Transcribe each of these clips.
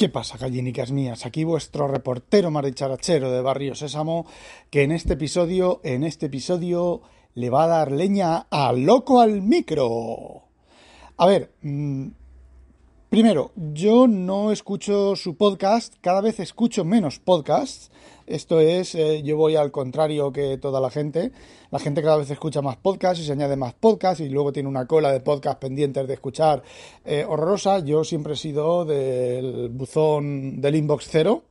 ¿Qué pasa, gallinicas mías? Aquí vuestro reportero maricharachero de Barrio Sésamo, que en este episodio, en este episodio, le va a dar leña al loco al micro. A ver, mmm, primero, yo no escucho su podcast, cada vez escucho menos podcasts. Esto es, eh, yo voy al contrario que toda la gente. La gente cada vez escucha más podcasts y se añade más podcasts y luego tiene una cola de podcasts pendientes de escuchar eh, horrorosa. Yo siempre he sido del buzón del inbox cero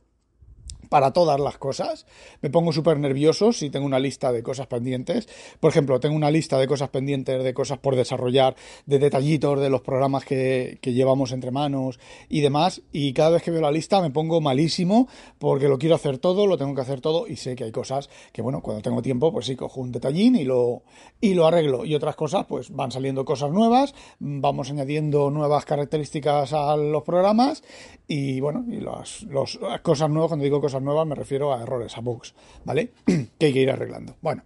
para todas las cosas. Me pongo súper nervioso si tengo una lista de cosas pendientes. Por ejemplo, tengo una lista de cosas pendientes, de cosas por desarrollar, de detallitos de los programas que, que, llevamos entre manos y demás. Y cada vez que veo la lista me pongo malísimo porque lo quiero hacer todo, lo tengo que hacer todo y sé que hay cosas que, bueno, cuando tengo tiempo, pues sí, cojo un detallín y lo, y lo arreglo. Y otras cosas, pues van saliendo cosas nuevas, vamos añadiendo nuevas características a los programas y, bueno, y las, cosas nuevas, cuando digo cosas nuevas me refiero a errores, a bugs, ¿vale? que hay que ir arreglando. Bueno,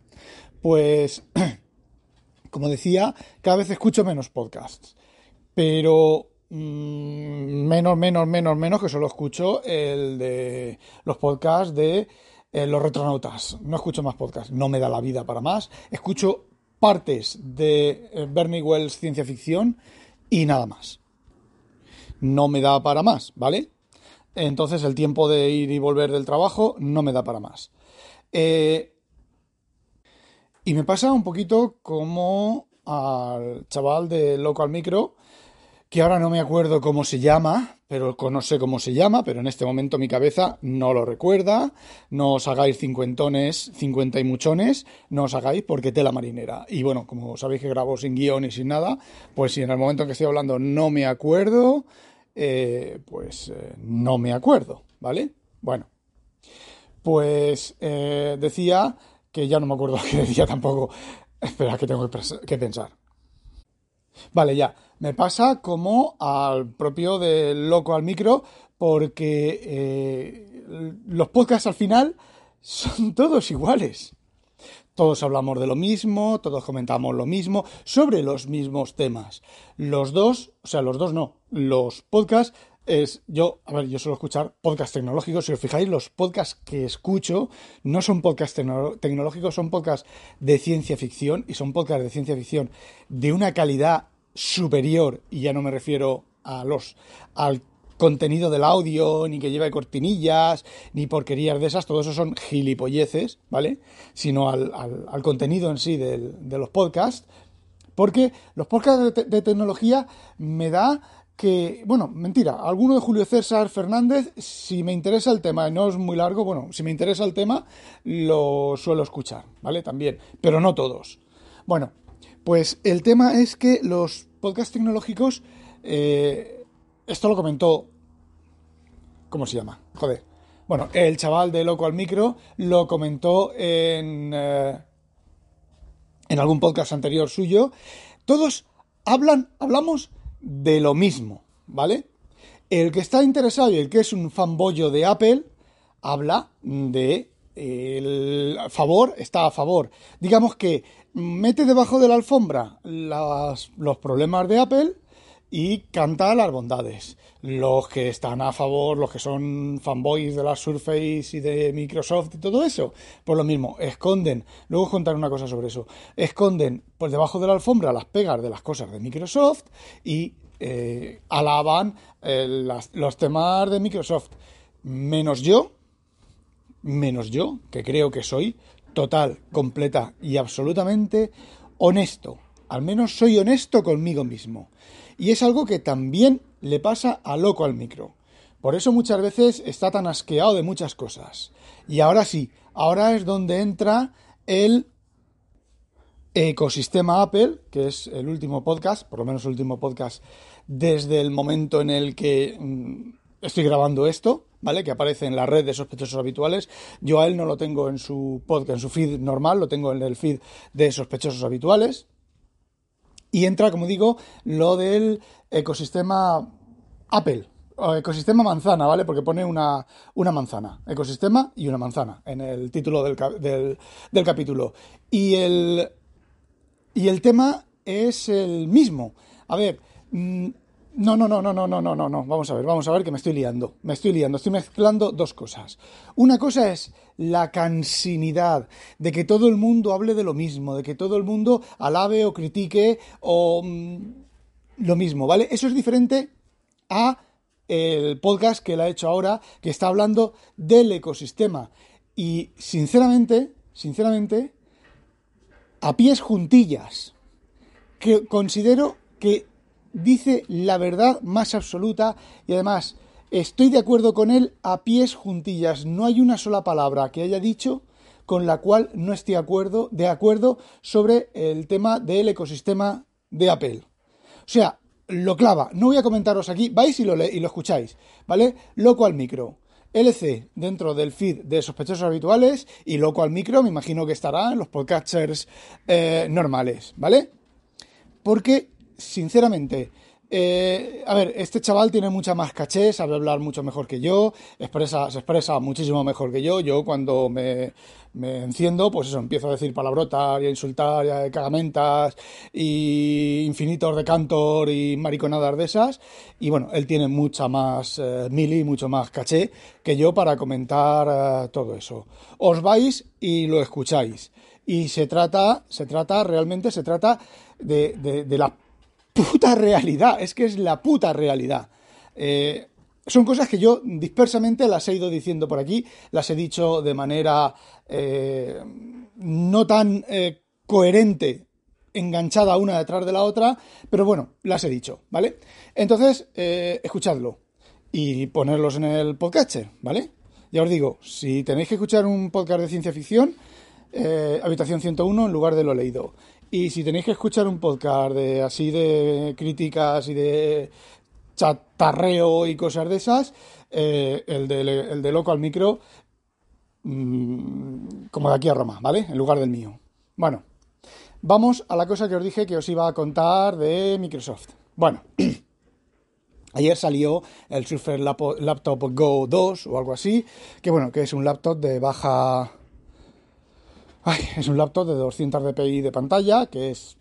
pues como decía, cada vez escucho menos podcasts, pero mmm, menos, menos, menos, menos que solo escucho el de los podcasts de eh, los retronautas. No escucho más podcasts, no me da la vida para más. Escucho partes de eh, Bernie Wells ciencia ficción y nada más. No me da para más, ¿vale? Entonces el tiempo de ir y volver del trabajo no me da para más. Eh, y me pasa un poquito como al chaval de Local Micro, que ahora no me acuerdo cómo se llama, pero no sé cómo se llama, pero en este momento mi cabeza no lo recuerda. No os hagáis cincuentones, cincuenta y muchones, no os hagáis porque tela marinera. Y bueno, como sabéis que grabo sin guion y sin nada, pues si en el momento en que estoy hablando no me acuerdo, eh, pues eh, no me acuerdo, ¿vale? Bueno, pues eh, decía que ya no me acuerdo qué decía tampoco. Espera, que tengo que, pensar. Vale, ya. Me pasa como al propio del loco al micro, porque eh, los podcasts al final son todos iguales. Todos hablamos de lo mismo, todos comentamos lo mismo, sobre los mismos temas. Los dos, o sea, los dos no, los podcasts es yo, a ver, yo suelo escuchar podcasts tecnológicos. Si os fijáis, los podcasts que escucho no son podcasts tecno tecnológicos, son podcasts de ciencia ficción y son podcasts de ciencia ficción de una calidad superior. Y ya no me refiero a los al contenido del audio, ni que lleve cortinillas, ni porquerías de esas, todo eso son gilipolleces, ¿vale? Sino al, al, contenido en sí de los podcasts, porque los podcasts de, de, tecnología me da que, bueno, mentira, alguno de Julio César Fernández, si me interesa el tema, no es muy largo, bueno, si me interesa el tema, lo suelo escuchar, ¿vale? También, pero no todos. Bueno, pues el tema es que los podcasts tecnológicos, eh, esto lo comentó, ¿cómo se llama? Joder. Bueno, el chaval de Loco al Micro lo comentó en, eh, en algún podcast anterior suyo. Todos hablan, hablamos de lo mismo, ¿vale? El que está interesado y el que es un fanboyo de Apple habla de el favor, está a favor. Digamos que mete debajo de la alfombra los problemas de Apple y canta las bondades. Los que están a favor, los que son fanboys de la Surface y de Microsoft y todo eso, pues lo mismo, esconden, luego os contaré una cosa sobre eso, esconden pues debajo de la alfombra las pegas de las cosas de Microsoft y eh, alaban eh, las, los temas de Microsoft. Menos yo, menos yo, que creo que soy total, completa y absolutamente honesto. Al menos soy honesto conmigo mismo. Y es algo que también le pasa a loco al micro. Por eso muchas veces está tan asqueado de muchas cosas. Y ahora sí, ahora es donde entra el ecosistema Apple, que es el último podcast, por lo menos el último podcast desde el momento en el que mm, estoy grabando esto, ¿vale? Que aparece en la red de sospechosos habituales. Yo a él no lo tengo en su podcast, en su feed normal, lo tengo en el feed de sospechosos habituales. Y entra, como digo, lo del ecosistema Apple, o ecosistema manzana, ¿vale? Porque pone una, una, manzana, ecosistema y una manzana en el título del, del, del capítulo. Y el, y el tema es el mismo. A ver, no, no, no, no, no, no, no, no, no. Vamos a ver, vamos a ver que me estoy liando. Me estoy liando, estoy mezclando dos cosas. Una cosa es la cansinidad de que todo el mundo hable de lo mismo, de que todo el mundo alabe o critique o lo mismo, ¿vale? Eso es diferente a el podcast que él ha hecho ahora, que está hablando del ecosistema. Y sinceramente, sinceramente, a pies juntillas, que considero que dice la verdad más absoluta y además estoy de acuerdo con él a pies juntillas. No hay una sola palabra que haya dicho con la cual no esté de acuerdo, de acuerdo sobre el tema del ecosistema de Apple. O sea, lo clava. No voy a comentaros aquí, vais y lo, y lo escucháis, ¿vale? Loco al micro. LC dentro del feed de sospechosos habituales y Loco al micro me imagino que estará en los podcasters eh, normales, ¿vale? Porque, sinceramente, eh, a ver, este chaval tiene mucha más caché, sabe hablar mucho mejor que yo, expresa, se expresa muchísimo mejor que yo. Yo cuando me, enciendo, pues eso, empiezo a decir palabrotas y a insultar y a cagamentas y infinitos de cantor y mariconadas de esas. Y bueno, él tiene mucha más eh, mili, mucho más caché que yo para comentar eh, todo eso. Os vais y lo escucháis. Y se trata, se trata, realmente se trata de, de, de la puta realidad, es que es la puta realidad. Eh, son cosas que yo dispersamente las he ido diciendo por aquí, las he dicho de manera eh, no tan eh, coherente, enganchada una detrás de la otra, pero bueno, las he dicho, ¿vale? Entonces, escuchadlo y ponerlos en el podcast, ¿vale? Ya os digo, si tenéis que escuchar un podcast de ciencia ficción, Habitación 101 en lugar de lo leído. Y si tenéis que escuchar un podcast de así de críticas y de chatarreo y cosas de esas, eh, el, de, el de Loco al Micro, mmm, como de aquí a Roma, ¿vale? En lugar del mío. Bueno, vamos a la cosa que os dije que os iba a contar de Microsoft. Bueno, ayer salió el Surface Laptop Go 2 o algo así, que bueno, que es un laptop de baja Ay, es un laptop de 200 dpi de pantalla, que es,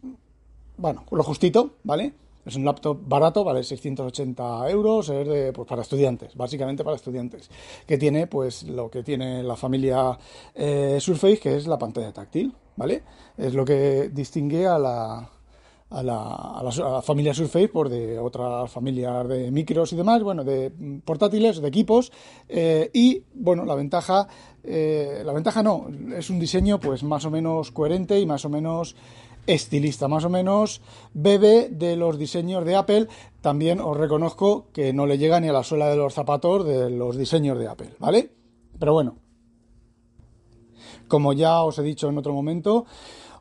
bueno, lo justito, ¿vale? Es un laptop barato, vale 680 euros, es de, pues para estudiantes, básicamente para estudiantes, que tiene pues lo que tiene la familia eh, Surface, que es la pantalla táctil, ¿vale? Es lo que distingue a la, a la, familia Surface por de otras familias de micros y demás, bueno, de portátiles, de equipos, eh, y bueno, la ventaja, eh, la ventaja no, es un diseño pues más o menos coherente y más o menos estilista, más o menos bebe de los diseños de Apple, también os reconozco que no le llega ni a la suela de los zapatos de los diseños de Apple, ¿vale? Pero bueno, como ya os he dicho en otro momento,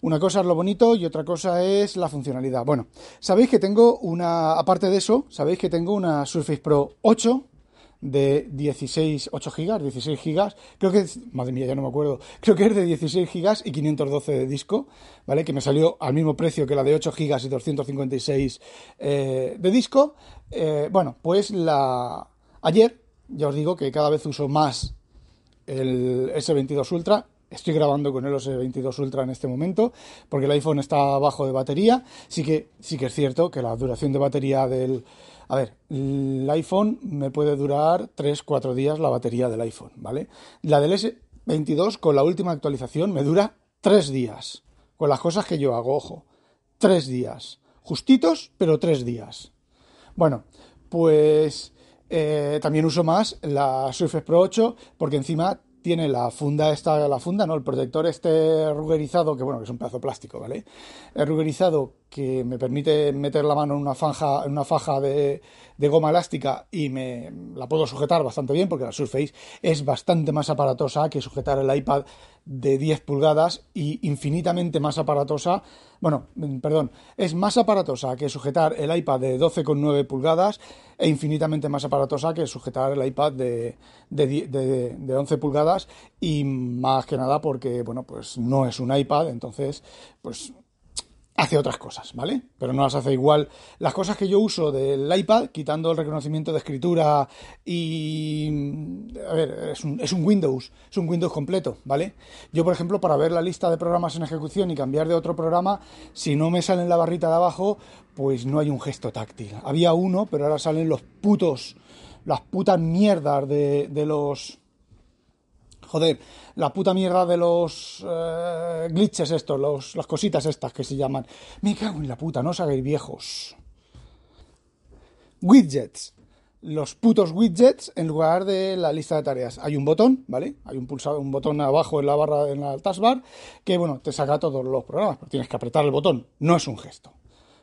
una cosa es lo bonito y otra cosa es la funcionalidad. Bueno, sabéis que tengo una, aparte de eso, sabéis que tengo una Surface Pro 8 de 16, 8 gigas, 16 gigas, creo que es, madre mía, ya no me acuerdo, creo que es de 16 gigas y 512 de disco, ¿vale? Que me salió al mismo precio que la de 8 gigas y 256 eh, de disco. Eh, bueno, pues la, ayer, ya os digo que cada vez uso más el S22 Ultra, Estoy grabando con el OS 22 Ultra en este momento porque el iPhone está bajo de batería. Sí que, sí que es cierto que la duración de batería del... A ver, el iPhone me puede durar 3-4 días la batería del iPhone, ¿vale? La del S22 con la última actualización me dura 3 días. Con las cosas que yo hago, ojo. 3 días. Justitos, pero 3 días. Bueno, pues... Eh, también uso más la Surface Pro 8 porque encima tiene la funda esta, la funda, ¿no? El protector este rugerizado, que bueno, que es un pedazo plástico, ¿vale? Rugerizado que me permite meter la mano en una en una faja de, de, goma elástica y me la puedo sujetar bastante bien, porque la Surface es bastante más aparatosa que sujetar el iPad de 10 pulgadas y infinitamente más aparatosa. Bueno, mm, perdón, es más aparatosa que sujetar el iPad de 12,9 pulgadas e infinitamente más aparatosa que sujetar el iPad de, de, de 11 pulgadas y más que nada porque, bueno, pues no es un iPad, entonces, pues hace otras cosas, ¿vale? Pero no las hace igual. Las cosas que yo uso del iPad, quitando el reconocimiento de escritura y... A ver, es un, es un, Windows, es un Windows completo, ¿vale? Yo, por ejemplo, para ver la lista de programas en ejecución y cambiar de otro programa, si no me sale en la barrita de abajo, pues no hay un gesto táctil. Había uno, pero ahora salen los putos, las putas mierdas de, de los joder, la puta mierda de los eh, glitches estos, los, las cositas estas que se llaman. Me cago en la puta, no os hagáis viejos. Widgets. Los putos widgets en lugar de la lista de tareas. Hay un botón, ¿vale? Hay un pulsado, un botón abajo en la barra, en la taskbar, que bueno, te saca todos los programas, pero tienes que apretar el botón. No es un gesto.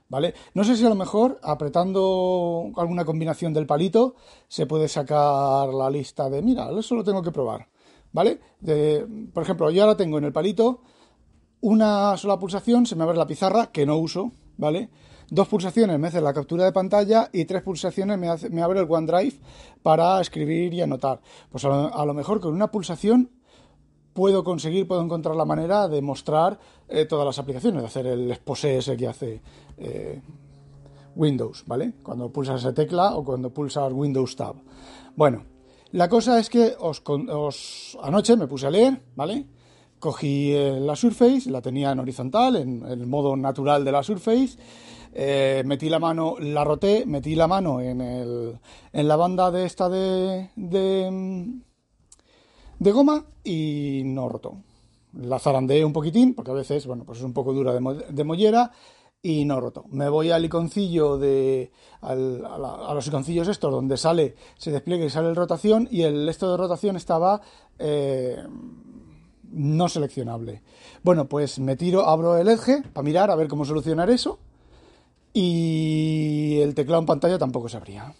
¿Vale? No sé si a lo mejor apretando alguna combinación del palito se puede sacar la lista de, mira, eso lo tengo que probar. ¿Vale? por ejemplo, yo ahora tengo en el palito una sola pulsación, se me abre la pizarra, que no uso, ¿vale? Dos pulsaciones me hace la captura de pantalla y tres pulsaciones me, abre el OneDrive para escribir y anotar. Pues a lo, mejor con una pulsación puedo conseguir, puedo encontrar la manera de mostrar eh, todas las aplicaciones, de hacer el expose ese que hace eh, Windows, ¿vale? Cuando pulsas esa tecla o cuando pulsas Windows Tab. Bueno, la cosa es que os, anoche me puse a leer, ¿vale? Cogí eh, la Surface, la tenía en horizontal, en, el modo natural de la Surface. Eh, metí la mano, la roté, metí la mano en, el, en la banda de esta de, de, de goma y no rotó. La zarandeé un poquitín, porque a veces, bueno, pues es un poco dura de, de mollera y no roto. Me voy al iconcillo de. a, los iconcillos estos donde sale, se despliega y sale el rotación y el esto de rotación estaba eh, no seleccionable. Bueno, pues me tiro, abro el Edge para mirar a ver cómo solucionar eso y el teclado en pantalla tampoco se abría.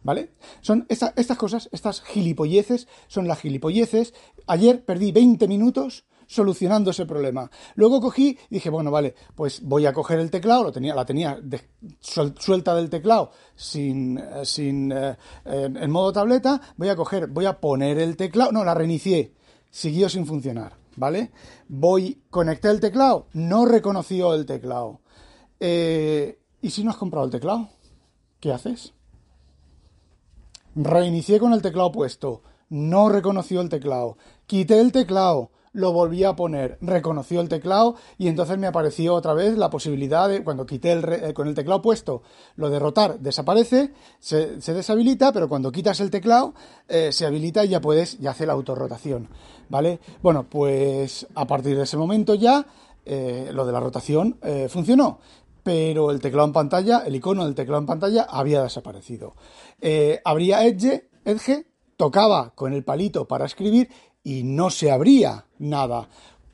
¿Vale? Son estas cosas, estas gilipolleces, son las gilipolleces. Ayer perdí 20 minutos solucionando ese problema. Luego cogí dije, bueno, vale, pues voy a coger el teclado, lo tenía, la tenía suelta del teclado sin, eh, sin eh, en, modo tableta, voy a coger, voy a poner el teclado, no, la reinicié, siguió sin funcionar, ¿vale? Voy, conecté el teclado, no reconoció el teclado. Eh, ¿Y si no has comprado el teclado? ¿Qué haces? Reinicié con el teclado puesto, no reconoció el teclado. Quité el teclado, lo volví a poner, reconoció el teclado y entonces me apareció otra vez la posibilidad de, cuando quité el, eh, con el teclado puesto, lo de rotar desaparece, se, deshabilita, pero cuando quitas el teclado eh, se habilita y ya puedes, ya hace la autorrotación, ¿vale? Bueno, pues a partir de ese momento ya eh, lo de la rotación funcionó pero el teclado en pantalla, el icono del teclado en pantalla había desaparecido. abría Edge, Edge, tocaba con el palito para escribir y no se abría nada.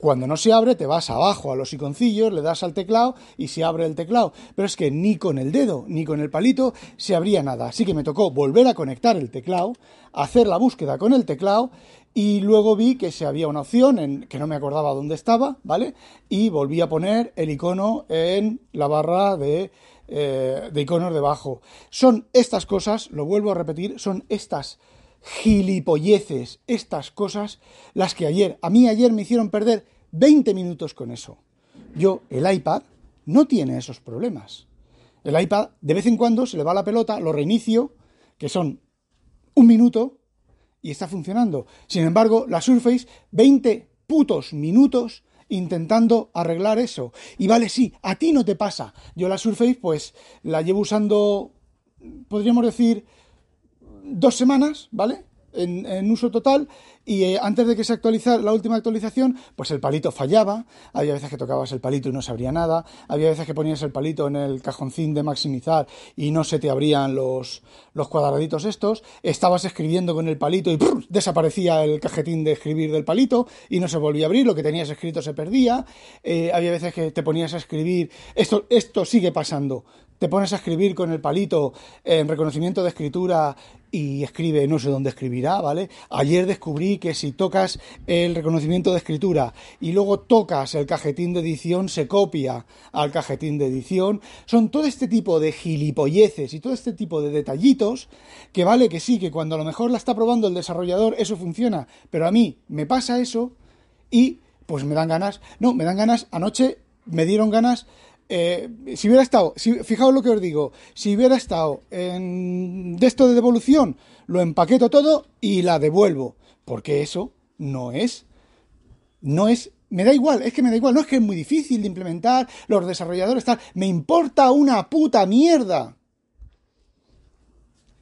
Cuando no se abre, te vas abajo a los iconcillos, le das al teclado y se abre el teclado. Pero es que ni con el dedo ni con el palito se abría nada. Así que me tocó volver a conectar el teclado, hacer la búsqueda con el teclado y luego vi que se había una opción en que no me acordaba dónde estaba, ¿vale? Y volví a poner el icono en la barra de, eh, de iconos debajo. Son estas cosas, lo vuelvo a repetir, son estas gilipolleces, estas cosas, las que ayer, a mí ayer me hicieron perder 20 minutos con eso. Yo, el iPad, no tiene esos problemas. El iPad, de vez en cuando, se le va la pelota, lo reinicio, que son un minuto, y está funcionando. Sin embargo, la Surface, 20 putos minutos intentando arreglar eso. Y vale, sí, a ti no te pasa. Yo la Surface, pues, la llevo usando, podríamos decir, dos semanas, ¿vale? En, uso total y eh, antes de que se actualizara la última actualización, pues el palito fallaba, había veces que tocabas el palito y no se abría nada, había veces que ponías el palito en el cajoncín de maximizar y no se te abrían los, los cuadraditos estos, estabas escribiendo con el palito y desaparecía el cajetín de escribir del palito y no se volvía a abrir, lo que tenías escrito se perdía, eh, había veces que te ponías a escribir, esto, esto sigue pasando te pones a escribir con el palito en reconocimiento de escritura y escribe, no sé dónde escribirá, ¿vale? Ayer descubrí que si tocas el reconocimiento de escritura y luego tocas el cajetín de edición, se copia al cajetín de edición. Son todo este tipo de gilipolleces y todo este tipo de detallitos que vale que sí, que cuando a lo mejor la está probando el desarrollador eso funciona, pero a mí me pasa eso y pues me dan ganas. No, me dan ganas. Anoche me dieron ganas eh, si hubiera estado, fijaos lo que os digo, si hubiera estado en de esto de devolución, lo empaqueto todo y la devuelvo, porque eso no es, no es, me da igual, es que me da igual, no es que es muy difícil de implementar, los desarrolladores tal, me importa una puta mierda.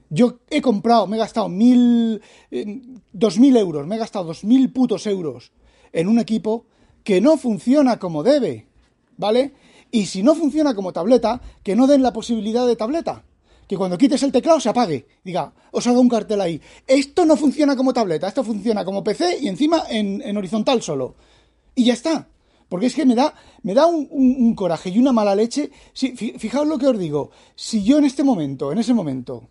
Yo he comprado, me he gastado mil, eh, dos mil euros, me he gastado dos mil putos euros en un equipo que no funciona como debe, ¿vale? Y si no funciona como tableta, que no den la posibilidad de tableta. Que cuando quites el teclado se apague. Diga, os haga un cartel ahí. Esto no funciona como tableta, esto funciona como PC y encima en, horizontal solo. Y ya está. Porque es que me da, me da un, coraje y una mala leche. fijaos lo que os digo. Si yo en este momento, en ese momento,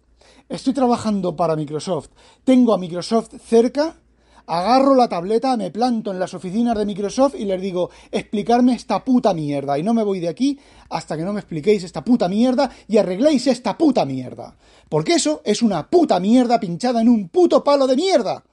estoy trabajando para Microsoft, tengo a Microsoft cerca, agarro la tableta, me planto en las oficinas de Microsoft y les digo, explicarme esta puta mierda. Y no me voy de aquí hasta que no me expliquéis esta puta mierda y arregléis esta puta mierda. Porque eso es una puta mierda pinchada en un puto palo de mierda.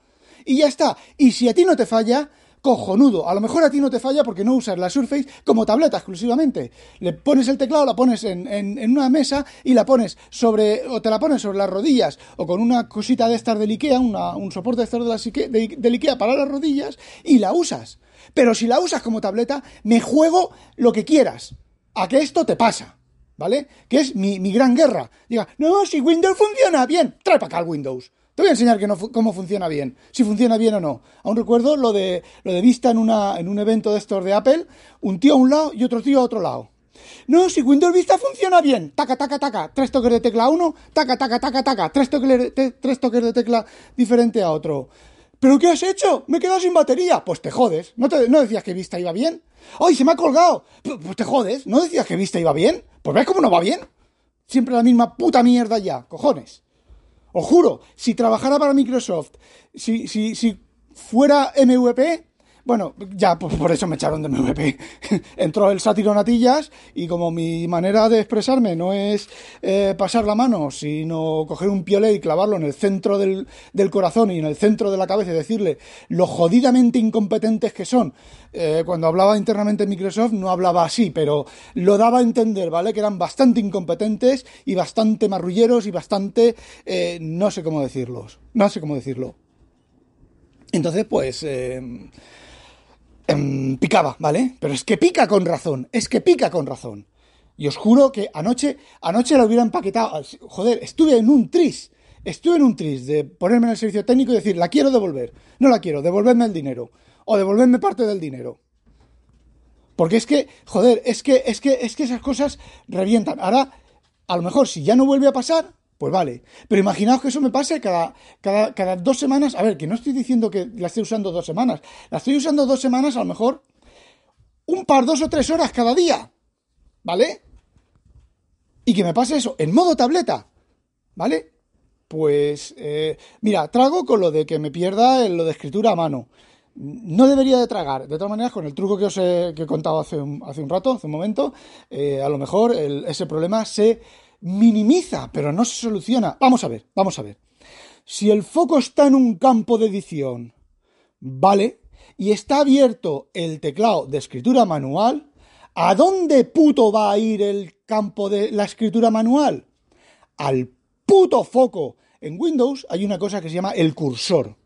Y ya está. Y si a ti no te falla, cojonudo. A lo mejor a ti no te falla porque no usas la Surface como tableta exclusivamente. Le pones el teclado, la pones en, en, una mesa y la pones sobre, o te la pones sobre las rodillas, o con una cosita de estas del Ikea, un soporte de estar de, del Ikea para las rodillas, y la usas. Pero si la usas como tableta, me juego lo que quieras. A que esto te pasa. ¿Vale? Que es mi, mi gran guerra. Diga, no, si Windows funciona bien, trae para acá el Windows. Te voy a enseñar cómo funciona bien, si funciona bien o no. Aún recuerdo lo de, lo de vista en, una, en un evento de estos de Apple, un tío a un lado y otro tío a otro lado. No, si Windows Vista funciona bien. Taca, taca, taca. Tres toques de tecla a uno. Taca, taca, taca, taca. Tres toques, de, tres toques de tecla diferente a otro. ¿Pero qué has hecho? Me he quedado sin batería. Pues te jodes. ¿No, te, no decías que Vista iba bien? ¡Ay, se me ha colgado! Pues te jodes. ¿No decías que Vista iba bien? Pues ves cómo no va bien. Siempre la misma puta mierda ya. Cojones. Os juro, si trabajara para Microsoft, si, si, si fuera MVP, bueno, ya pues, por eso me echaron de MVP. Entró el sátiro Natillas y como mi manera de expresarme no es eh, pasar la mano, sino coger un piolet y clavarlo en el centro del, corazón y en el centro de la cabeza y decirle lo jodidamente incompetentes que son. Eh, cuando hablaba internamente en Microsoft no hablaba así, pero lo daba a entender, ¿vale? Que eran bastante incompetentes y bastante marrulleros y bastante... Eh, no sé cómo decirlos. No sé cómo decirlo. Entonces, pues... Em, picaba, ¿vale? Pero es que pica con razón, es que pica con razón. Y os juro que anoche, anoche la hubiera empaquetado. Joder, estuve en un tris. Estuve en un tris de ponerme en el servicio técnico y decir, la quiero devolver. No la quiero, devolverme el dinero. O devolverme parte del dinero. Porque es que, joder, es que, es que, es que esas cosas revientan. Ahora, a lo mejor si ya no vuelve a pasar, pues vale. Pero imaginaos que eso me pase cada, cada, cada dos semanas. A ver, que no estoy diciendo que la esté usando dos semanas. La estoy usando dos semanas, a lo mejor un par, dos o tres horas cada día. ¿Vale? Y que me pase eso en modo tableta. ¿Vale? Pues, eh, mira, trago con lo de que me pierda lo de escritura a mano. No debería de tragar. De todas maneras, con el truco que os he, que he contado hace un, hace un rato, hace un momento, eh, a lo mejor ese problema se minimiza, pero no se soluciona. Vamos a ver, vamos a ver. Si el foco está en un campo de edición, vale, y está abierto el teclado de escritura manual, ¿a dónde puto va a ir el campo de la escritura manual? Al puto foco. En Windows hay una cosa que se llama el cursor,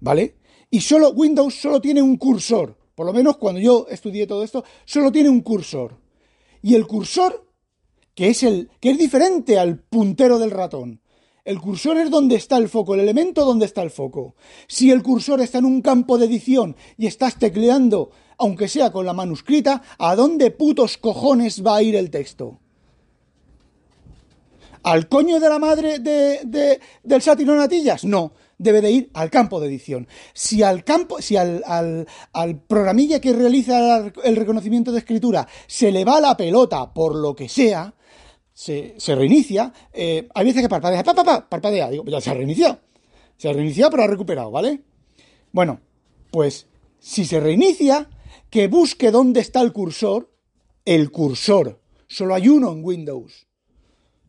¿vale? Y solo Windows solo tiene un cursor. Por lo menos cuando yo estudié todo esto, solo tiene un cursor. Y el cursor que es el que es diferente al puntero del ratón. El cursor es donde está el foco, el elemento donde está el foco. Si el cursor está en un campo de edición y estás tecleando, aunque sea con la manuscrita, ¿a dónde putos cojones va a ir el texto? ¿Al coño de la madre de, del sátiro Natillas? No, debe de ir al campo de edición. Si al campo, si al, al, al programilla que realiza el reconocimiento de escritura se le va la pelota por lo que sea, se, reinicia, eh, hay veces que parpadea, pa, pa, parpadea, digo, ya se ha reiniciado. Se ha reiniciado, pero ha recuperado, ¿vale? Bueno, pues si se reinicia, que busque dónde está el cursor, el cursor. Solo hay uno en Windows.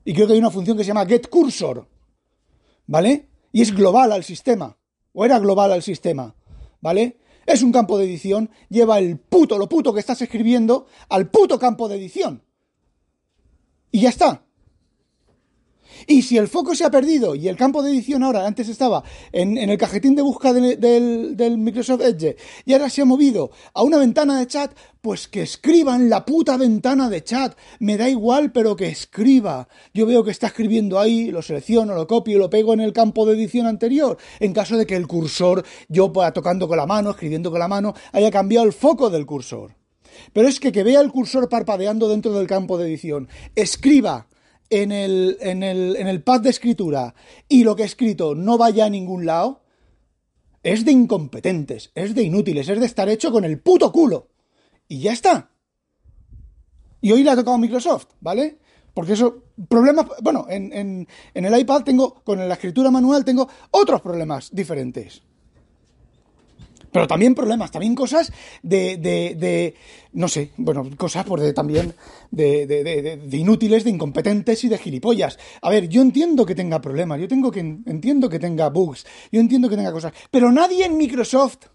Y creo que hay una función que se llama getCursor. ¿Vale? Y es global al sistema. O era global al sistema. ¿Vale? Es un campo de edición, lleva el puto, lo puto que estás escribiendo al puto campo de edición. Y ya está. Y si el foco se ha perdido y el campo de edición ahora, antes estaba en, el cajetín de búsqueda del, Microsoft Edge y ahora se ha movido a una ventana de chat, pues que escriban la puta ventana de chat. Me da igual, pero que escriba. Yo veo que está escribiendo ahí, lo selecciono, lo copio lo pego en el campo de edición anterior. En caso de que el cursor, yo tocando con la mano, escribiendo con la mano, haya cambiado el foco del cursor. Pero es que que vea el cursor parpadeando dentro del campo de edición, escriba en el, en el, en el pad de escritura y lo que he escrito no vaya a ningún lado, es de incompetentes, es de inútiles, es de estar hecho con el puto culo. Y ya está. Y hoy le ha tocado Microsoft, ¿vale? Porque eso, problemas, bueno, en, en, en el iPad tengo, con la escritura manual tengo otros problemas diferentes. Pero también problemas, también cosas de, de, de no sé, bueno, cosas por de, también de, de, inútiles, de incompetentes y de gilipollas. A ver, yo entiendo que tenga problemas, yo tengo que, entiendo que tenga bugs, yo entiendo que tenga cosas, pero nadie en Microsoft,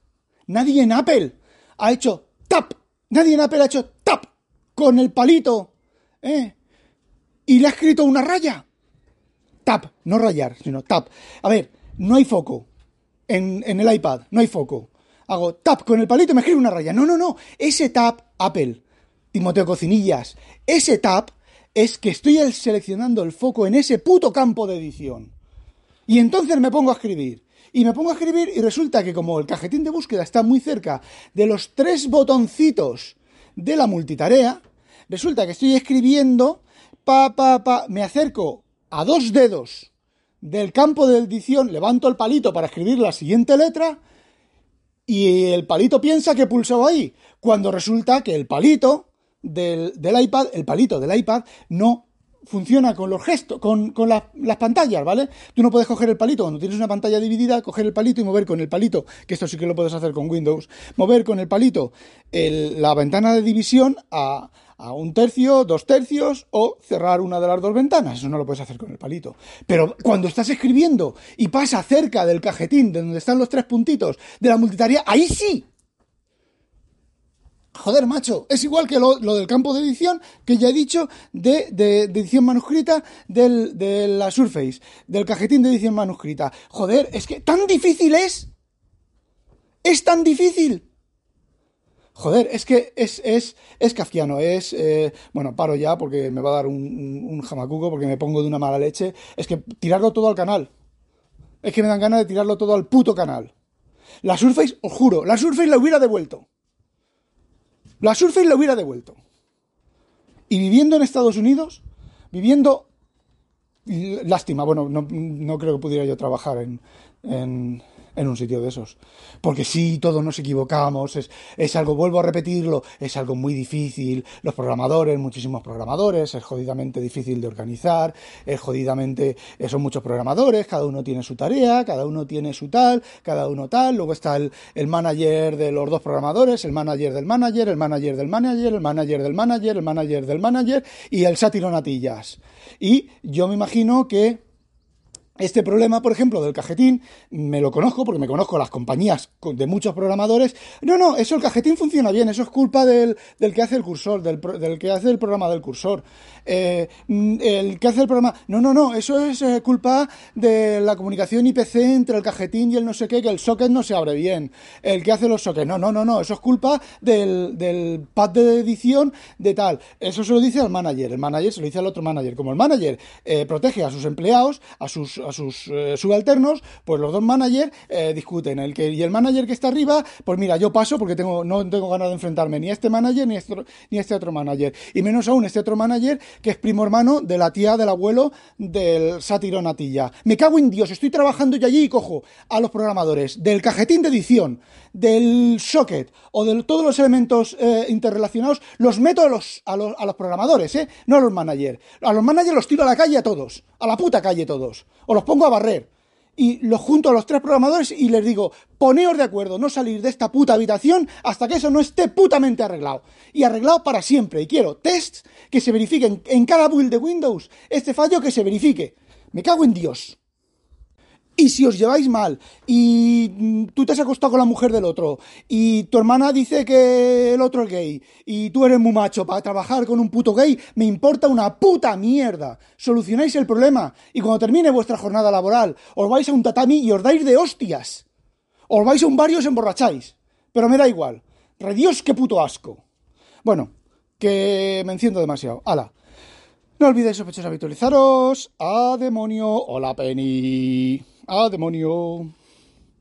nadie en Apple ha hecho tap, nadie en Apple ha hecho tap con el palito, ¿eh? Y le ha escrito una raya. Tap, no rayar, sino tap. A ver, no hay foco en, en el iPad, no hay foco hago tap con el palito y me escribe una raya. No, no, no. Ese tap, Apple, Timoteo Cocinillas, ese tap es que estoy seleccionando el foco en ese puto campo de edición. Y entonces me pongo a escribir. Y me pongo a escribir y resulta que como el cajetín de búsqueda está muy cerca de los tres botoncitos de la multitarea, resulta que estoy escribiendo, pa, pa, pa, me acerco a dos dedos del campo de edición, levanto el palito para escribir la siguiente letra y el palito piensa que pulsado ahí, cuando resulta que el palito del, iPad, el palito del iPad no funciona con los gestos, con, las pantallas, ¿vale? Tú no puedes coger el palito cuando tienes una pantalla dividida, coger el palito y mover con el palito, que esto sí que lo puedes hacer con Windows, mover con el palito la ventana de división a, a un tercio, dos tercios o cerrar una de las dos ventanas. Eso no lo puedes hacer con el palito. Pero cuando estás escribiendo y pasa cerca del cajetín de donde están los tres puntitos de la multitarea, ahí sí. Joder, macho, es igual que lo, del campo de edición que ya he dicho de, de, edición manuscrita de la Surface, del cajetín de edición manuscrita. Joder, es que tan difícil es. Es tan difícil. Joder, es que es, es, es kafkiano, es... Eh, bueno, paro ya porque me va a dar un, un, jamacuco porque me pongo de una mala leche. Es que tirarlo todo al canal. Es que me dan ganas de tirarlo todo al puto canal. La Surface, os juro, la Surface la hubiera devuelto. La Surface la hubiera devuelto. Y viviendo en Estados Unidos, viviendo... Lástima, bueno, no, no creo que pudiera yo trabajar en, en en un sitio de esos. Porque sí, todos nos equivocamos, es, es, algo, vuelvo a repetirlo, es algo muy difícil. Los programadores, muchísimos programadores, es jodidamente difícil de organizar, es jodidamente, eh, son muchos programadores, cada uno tiene su tarea, cada uno tiene su tal, cada uno tal. Luego está el, el manager de los dos programadores, el manager del manager, el manager del manager, el manager del manager, el manager del manager y el sátiro natillas. Y yo me imagino que este problema, por ejemplo, del cajetín, me lo conozco porque me conozco las compañías de muchos programadores. No, no, eso el cajetín funciona bien, eso es culpa del, del que hace el cursor, del, del, que hace el programa del cursor. Eh, mm, el que hace el programa. No, no, no, eso es eh, culpa de la comunicación IPC entre el cajetín y el no sé qué, que el socket no se abre bien. El que hace los sockets. No, no, no, no, eso es culpa del, del pad de edición de tal. Eso se lo dice al manager. El manager se lo dice al otro manager. Como el manager eh, protege a sus empleados, a sus a sus subalternos, pues los dos managers discuten. El que, y el manager que está arriba, pues mira, yo paso porque tengo, no tengo ganas de enfrentarme ni a este manager ni a este, ni a este otro manager. Y menos aún este otro manager que es primo hermano de la tía del abuelo del sátiro Natilla. Me cago en Dios, estoy trabajando yo allí y cojo a los programadores del cajetín de edición, del socket o de todos los elementos eh, interrelacionados, los meto a los, a los, a los programadores, ¿eh? No a los managers. A los managers los tiro a la calle a todos, a la puta calle todos. O los pongo a barrer y los junto a los tres programadores y les digo, poneos de acuerdo, no salir de esta puta habitación hasta que eso no esté putamente arreglado. Y arreglado para siempre. Y quiero tests que se verifiquen en cada build de Windows, este fallo que se verifique. Me cago en Dios. Y si os lleváis mal, y mm, tú te has acostado con la mujer del otro, y tu hermana dice que el otro es gay, y tú eres muy macho para trabajar con un puto gay, me importa una puta mierda. Solucionáis el problema, y cuando termine vuestra jornada laboral, os vais a un tatami y os dais de hostias. Os vais a un bar y os emborracháis. Pero me da igual. Redios, qué puto asco. Bueno, que me enciendo demasiado. ¡Hala! No olvidéis, sospechosos, habitualizaros. ¡A demonio! ¡Hola, Penny! ¡Ah, demonio!